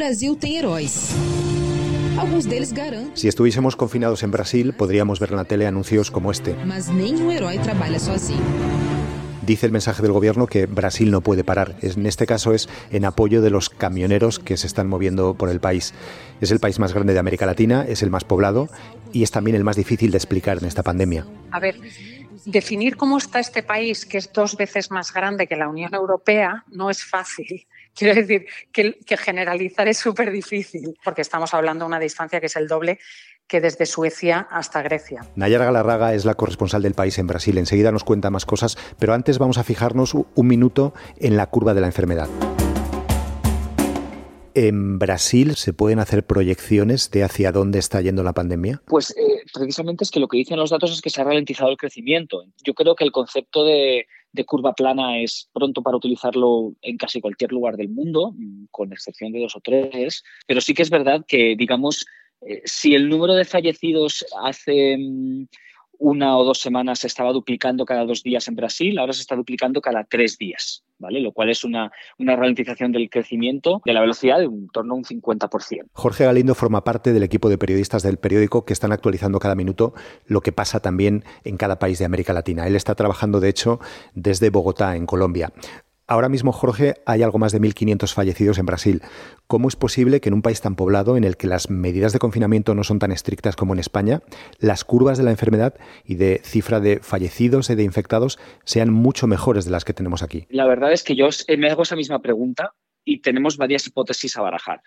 Brasil tem heróis. Alguns deles garantem. Si estuviésemos confinados en Brasil, podríamos ver en la tele anuncios como este. Mas nenhum herói trabalha sozinho. Dice el mensaje del gobierno que Brasil no puede parar. En este caso es en apoyo de los camioneros que se están moviendo por el país. Es el país más grande de América Latina, es el más poblado y es también el más difícil de explicar en esta pandemia. A ver, definir cómo está este país, que es dos veces más grande que la Unión Europea, no es fácil. Quiero decir que, que generalizar es súper difícil, porque estamos hablando de una distancia que es el doble que desde Suecia hasta Grecia. Nayara Galarraga es la corresponsal del país en Brasil. Enseguida nos cuenta más cosas, pero antes vamos a fijarnos un minuto en la curva de la enfermedad. ¿En Brasil se pueden hacer proyecciones de hacia dónde está yendo la pandemia? Pues eh, precisamente es que lo que dicen los datos es que se ha ralentizado el crecimiento. Yo creo que el concepto de, de curva plana es pronto para utilizarlo en casi cualquier lugar del mundo, mm, con excepción de dos o tres, pero sí que es verdad que, digamos, eh, si el número de fallecidos hace mm, una o dos semanas se estaba duplicando cada dos días en Brasil, ahora se está duplicando cada tres días, ¿vale? Lo cual es una, una ralentización del crecimiento de la velocidad de un torno a un 50%. Jorge Galindo forma parte del equipo de periodistas del periódico que están actualizando cada minuto lo que pasa también en cada país de América Latina. Él está trabajando, de hecho, desde Bogotá, en Colombia. Ahora mismo, Jorge, hay algo más de 1.500 fallecidos en Brasil. ¿Cómo es posible que en un país tan poblado, en el que las medidas de confinamiento no son tan estrictas como en España, las curvas de la enfermedad y de cifra de fallecidos y de infectados sean mucho mejores de las que tenemos aquí? La verdad es que yo me hago esa misma pregunta y tenemos varias hipótesis a barajar.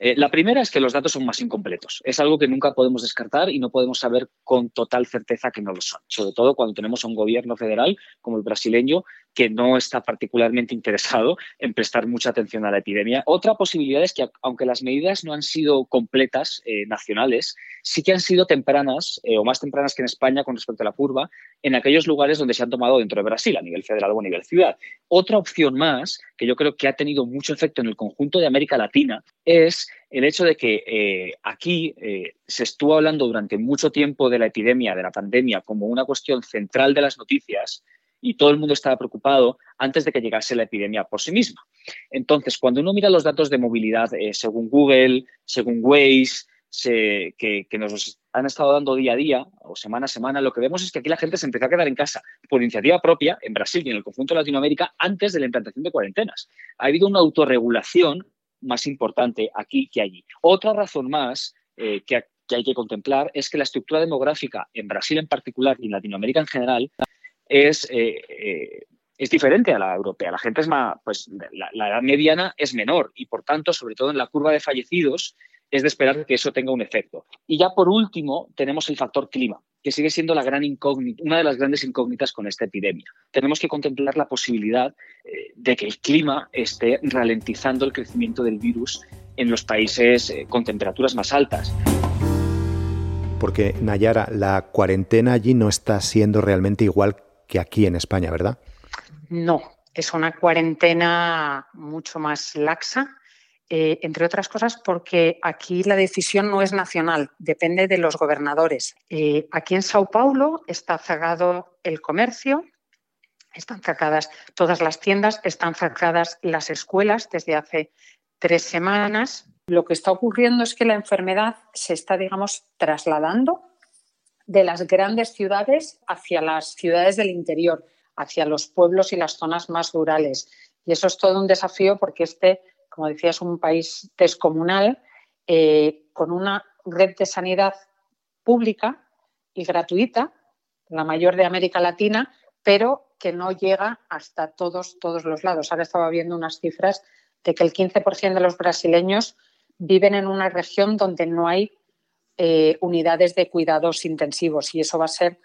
Eh, la primera es que los datos son más incompletos. Es algo que nunca podemos descartar y no podemos saber con total certeza que no lo son. Sobre todo cuando tenemos a un gobierno federal como el brasileño que no está particularmente interesado en prestar mucha atención a la epidemia. Otra posibilidad es que, aunque las medidas no han sido completas eh, nacionales, sí que han sido tempranas eh, o más tempranas que en España con respecto a la curva en aquellos lugares donde se han tomado dentro de Brasil, a nivel federal o a nivel ciudad. Otra opción más, que yo creo que ha tenido mucho efecto en el conjunto de América Latina, es el hecho de que eh, aquí se estuvo hablando durante mucho tiempo de la epidemia, de la pandemia, como una cuestión central de las noticias y todo el mundo estaba preocupado antes de que llegase la epidemia por sí misma. Entonces, cuando uno mira los datos de movilidad eh, según Google, según Waze, que, nos han estado dando día a día o semana a semana, lo que vemos es que aquí la gente se empezó a quedar en casa por iniciativa propia en Brasil y en el conjunto de Latinoamérica antes de la implantación de cuarentenas. Ha habido una autorregulación más importante aquí que allí. Otra razón más eh, que hay que contemplar es que la estructura demográfica en Brasil en particular y en Latinoamérica en general es, eh, eh, es diferente a la europea. La gente es más, pues la, edad mediana es menor y por tanto, sobre todo en la curva de fallecidos, es de esperar que eso tenga un efecto. Y ya por último, tenemos el factor clima, que sigue siendo la gran incógnita, una de las grandes incógnitas con esta epidemia. Tenemos que contemplar la posibilidad eh, de que el clima esté ralentizando el crecimiento del virus en los países con temperaturas más altas porque Nayara, la cuarentena allí no está siendo realmente igual que aquí en España, ¿verdad? No, es una cuarentena mucho más laxa, eh, entre otras cosas porque aquí la decisión no es nacional, depende de los gobernadores. Eh, aquí en Sao Paulo está cerrado el comercio, están cerradas todas las tiendas, están cerradas las escuelas desde hace tres semanas. Lo que está ocurriendo es que la enfermedad se está, digamos, trasladando de las grandes ciudades hacia las ciudades del interior, hacia los pueblos y las zonas más rurales. Y eso es todo un desafío porque este, como decía, es un país descomunal eh, con una red de sanidad pública y gratuita, la mayor de América Latina, pero que no llega hasta todos, todos los lados. Ahora estaba viendo unas cifras de que el 15% de los brasileños viven en una región donde no hay eh, unidades de cuidados intensivos y eso va a ser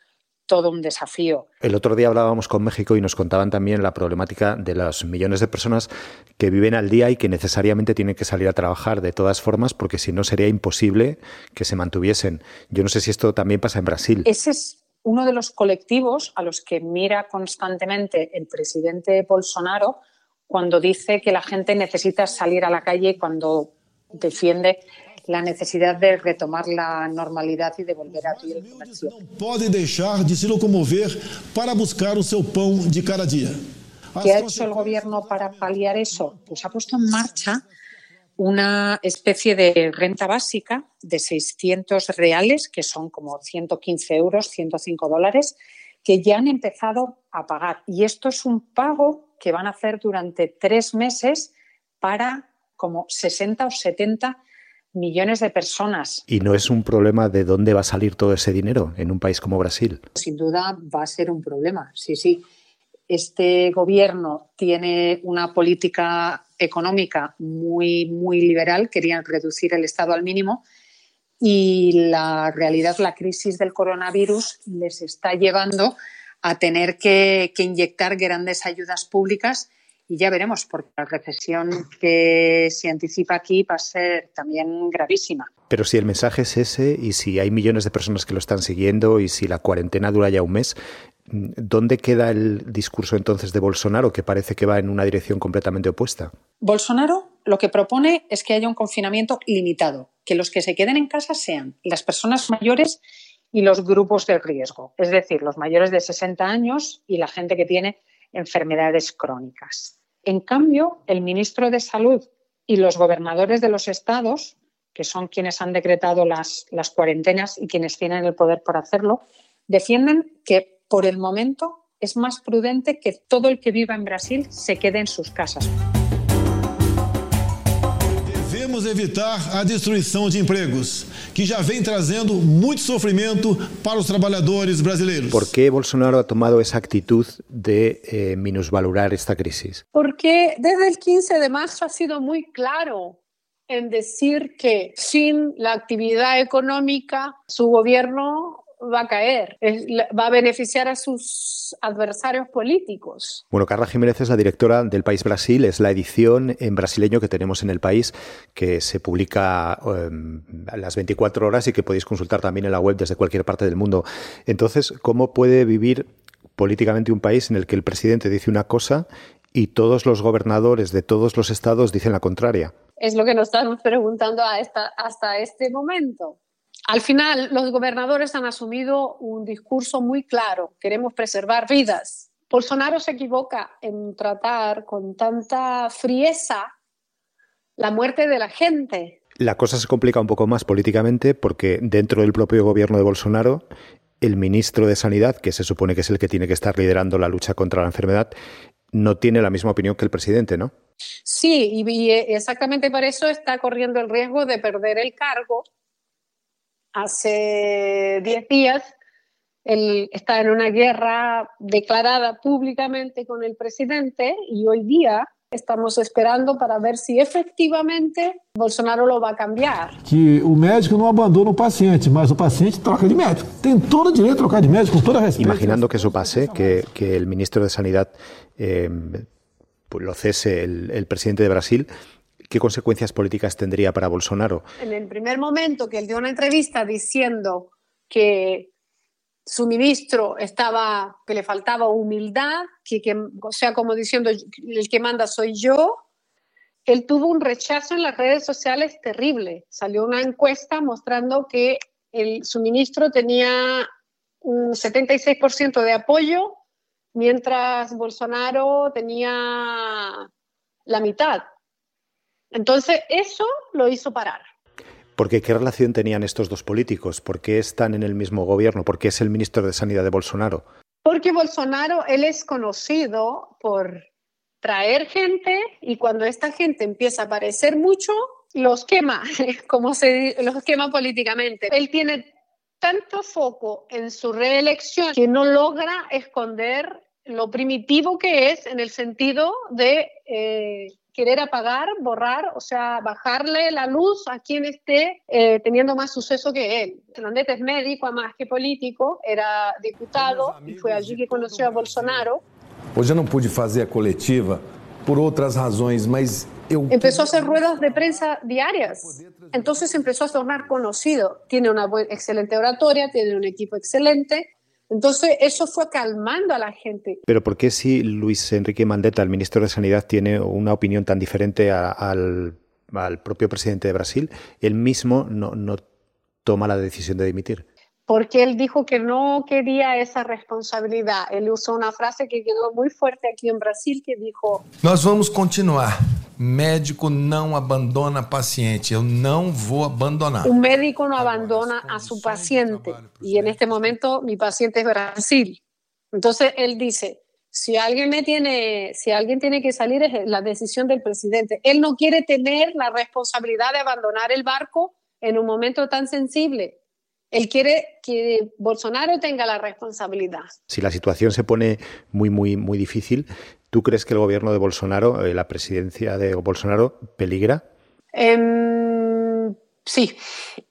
todo un desafío. El otro día hablábamos con México y nos contaban también la problemática de los millones de personas que viven al día y que necesariamente tienen que salir a trabajar de todas formas porque si no sería imposible que se mantuviesen. Yo no sé si esto también pasa en Brasil. Ese es uno de los colectivos a los que mira constantemente el presidente Bolsonaro cuando dice que la gente necesita salir a la calle cuando defiende la necesidad de retomar la normalidad y de volver a abrir el comercio. No puede dejar de se locomover para buscar seu pão de cada día. ¿Qué ha hecho el gobierno para paliar eso? Pues ha puesto en marcha una especie de renta básica de 600 reales, que son como 115 euros, 105 dólares, que ya han empezado a pagar. Y esto es un pago que van a hacer durante tres meses para como 60 o 70 millones de personas. ¿Y no es un problema de dónde va a salir todo ese dinero en un país como Brasil? Sin duda va a ser un problema, sí, sí. Este gobierno tiene una política económica muy, muy liberal, querían reducir el Estado al mínimo y la realidad, la crisis del coronavirus les está llevando a tener que, que inyectar grandes ayudas públicas y ya veremos, porque la recesión que se anticipa aquí va a ser también gravísima. Pero si el mensaje es ese y si hay millones de personas que lo están siguiendo y si la cuarentena dura ya un mes, ¿dónde queda el discurso entonces de Bolsonaro que parece que va en una dirección completamente opuesta? Bolsonaro lo que propone es que haya un confinamiento limitado, que los que se queden en casa sean las personas mayores y los grupos de riesgo, es decir, los mayores de 60 años y la gente que tiene enfermedades crónicas. En cambio, el ministro de Salud y los gobernadores de los estados, que son quienes han decretado las, cuarentenas y quienes tienen el poder por hacerlo, defienden que por el momento es más prudente que todo el que viva en Brasil se quede en sus casas. Devemos evitar a destruição de empregos, que já vem trazendo muito sofrimento para os trabalhadores brasileiros. ¿Por qué Bolsonaro ha tomado esa actitud de eh, minusvalorar esta crisis? Porque desde el 15 de marzo ha sido muy claro en decir que sin la actividad económica su gobierno va a caer, es, va a beneficiar a sus adversarios políticos. Bueno, Carla Jiménez es la directora del País Brasil, es la edición en brasileño que tenemos en el país, que se publica um, a las 24 horas y que podéis consultar también en la web desde cualquier parte del mundo. Entonces, ¿cómo puede vivir políticamente un país en el que el presidente dice una cosa y todos los gobernadores de todos los estados dicen la contraria? Es lo que nos estamos preguntando esta, hasta este momento. Al final, los gobernadores han asumido un discurso muy claro, queremos preservar vidas. Bolsonaro se equivoca en tratar con tanta frieza la muerte de la gente. La cosa se complica un poco más políticamente porque dentro del propio gobierno de Bolsonaro, el ministro de Sanidad, que se supone que es el que tiene que estar liderando la lucha contra la enfermedad, no tiene la misma opinión que el presidente, ¿no? Sí, y exactamente por eso está corriendo el riesgo de perder el cargo hace 10 días él está en una guerra declarada públicamente con el presidente y hoy día estamos esperando para ver si efectivamente Bolsonaro lo va a cambiar. Que o médico no abandona o paciente, mas o paciente troca de médico. Tem todo o direito de trocar de médico, con toda respeto. Imaginando que eso pase, que, que el ministro de Sanidad eh, pues lo cese el, el presidente de Brasil, ¿Qué consecuencias políticas tendría para Bolsonaro? En el primer momento que él dio una entrevista diciendo que su ministro estaba, que le faltaba humildad, que, que, o sea, como diciendo, el que manda soy yo, él tuvo un rechazo en las redes sociales terrible. Salió una encuesta mostrando que el, su ministro tenía un 76% de apoyo, mientras Bolsonaro tenía la mitad. Entonces, eso lo hizo parar. Porque ¿qué relación tenían estos dos políticos? ¿Por qué están en el mismo gobierno? ¿Por qué es el ministro de Sanidad de Bolsonaro? Porque Bolsonaro, él es conocido por traer gente y cuando esta gente empieza a aparecer mucho, los quema, como se los quema políticamente. Él tiene tanto foco en su reelección que no logra esconder lo primitivo que es en el sentido de eh, querer apagar, borrar, o sea, bajarle la luz a quien esté eh, teniendo más suceso que él. Fernandez es médico, más que político, era diputado y fue allí que conoció a Bolsonaro. Hoje eu não pude fazer a coletiva por outras razões, mas eu... Empezó a hacer ruedas de prensa diarias, entonces empezó a tornar conocido. Tiene una excelente oratoria, tiene un equipo excelente, entonces, eso fue calmando a la gente. Pero ¿por qué si Luis Enrique Mandetta, el ministro de Sanidad, tiene una opinión tan diferente al, propio presidente de Brasil, él mismo no toma la decisión de dimitir? Porque él dijo que no quería esa responsabilidad. Él usó una frase que quedó muy fuerte aquí en Brasil que dijo: Nós vamos continuar Médico não abandona paciente. Eu não vou abandonar. Un médico no abandona a su paciente. Y en este momento mi paciente es Brasil. Entonces él dice, si alguien me tiene, si alguien tiene que salir es la decisión del presidente. Él no quiere tener la responsabilidad de abandonar el barco en un momento tan sensible. Él quiere que Bolsonaro tenga la responsabilidad. Si la situación se pone muy, muy, muy difícil, ¿tú crees que el gobierno de Bolsonaro, eh, la presidencia de Bolsonaro, peligra? Em, sí,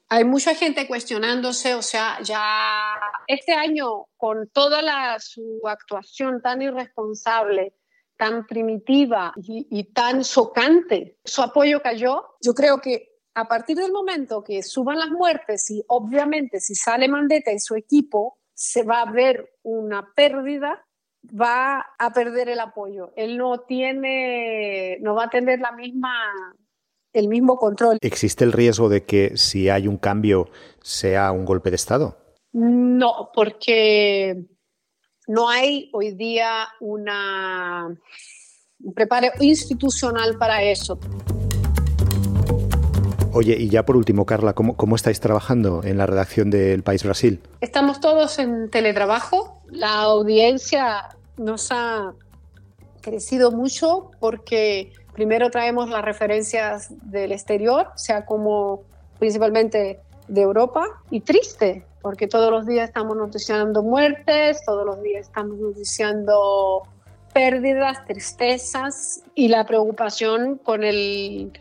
hay mucha gente cuestionándose, o sea, ya este año con toda la, su actuación tan irresponsable, tan primitiva y, y tan socante, su apoyo cayó. Yo creo que a partir del momento que suban las muertes y obviamente si sale Mandetta y su equipo, se va a ver una pérdida, va a perder el apoyo. Él no tiene, no va a tener la misma, el mismo control. ¿Existe el riesgo de que si hay un cambio sea un golpe de Estado? No, porque no hay hoy día una, un preparo institucional para eso. Oye, y ya por último, Carla, ¿cómo, ¿cómo, estáis trabajando en la redacción del País Brasil? Estamos todos en teletrabajo. La audiencia nos ha crecido mucho porque primero traemos las referencias del exterior, sea como principalmente de Europa, y triste, porque todos los días estamos noticiando muertes, todos los días estamos noticiando pérdidas, tristezas y la preocupación con el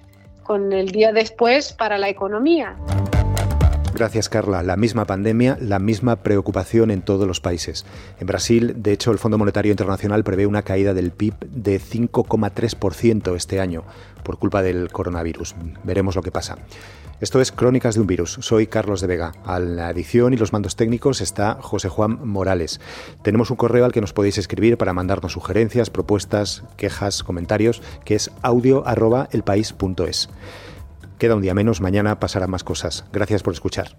con el día después para la economía. Gracias, Carla. La misma pandemia, la misma preocupación en todos los países. En Brasil, de hecho, el Fondo Monetario Internacional prevé una caída del PIB de 5,3% este año por culpa del coronavirus. Veremos lo que pasa. Esto es Crónicas de un Virus. Soy Carlos de Vega. A la edición y los mandos técnicos está José Juan Morales. Tenemos un correo al que nos podéis escribir para mandarnos sugerencias, propuestas, quejas, comentarios, que es audio.elpaís.es. Queda un día menos, mañana pasarán más cosas. Gracias por escuchar.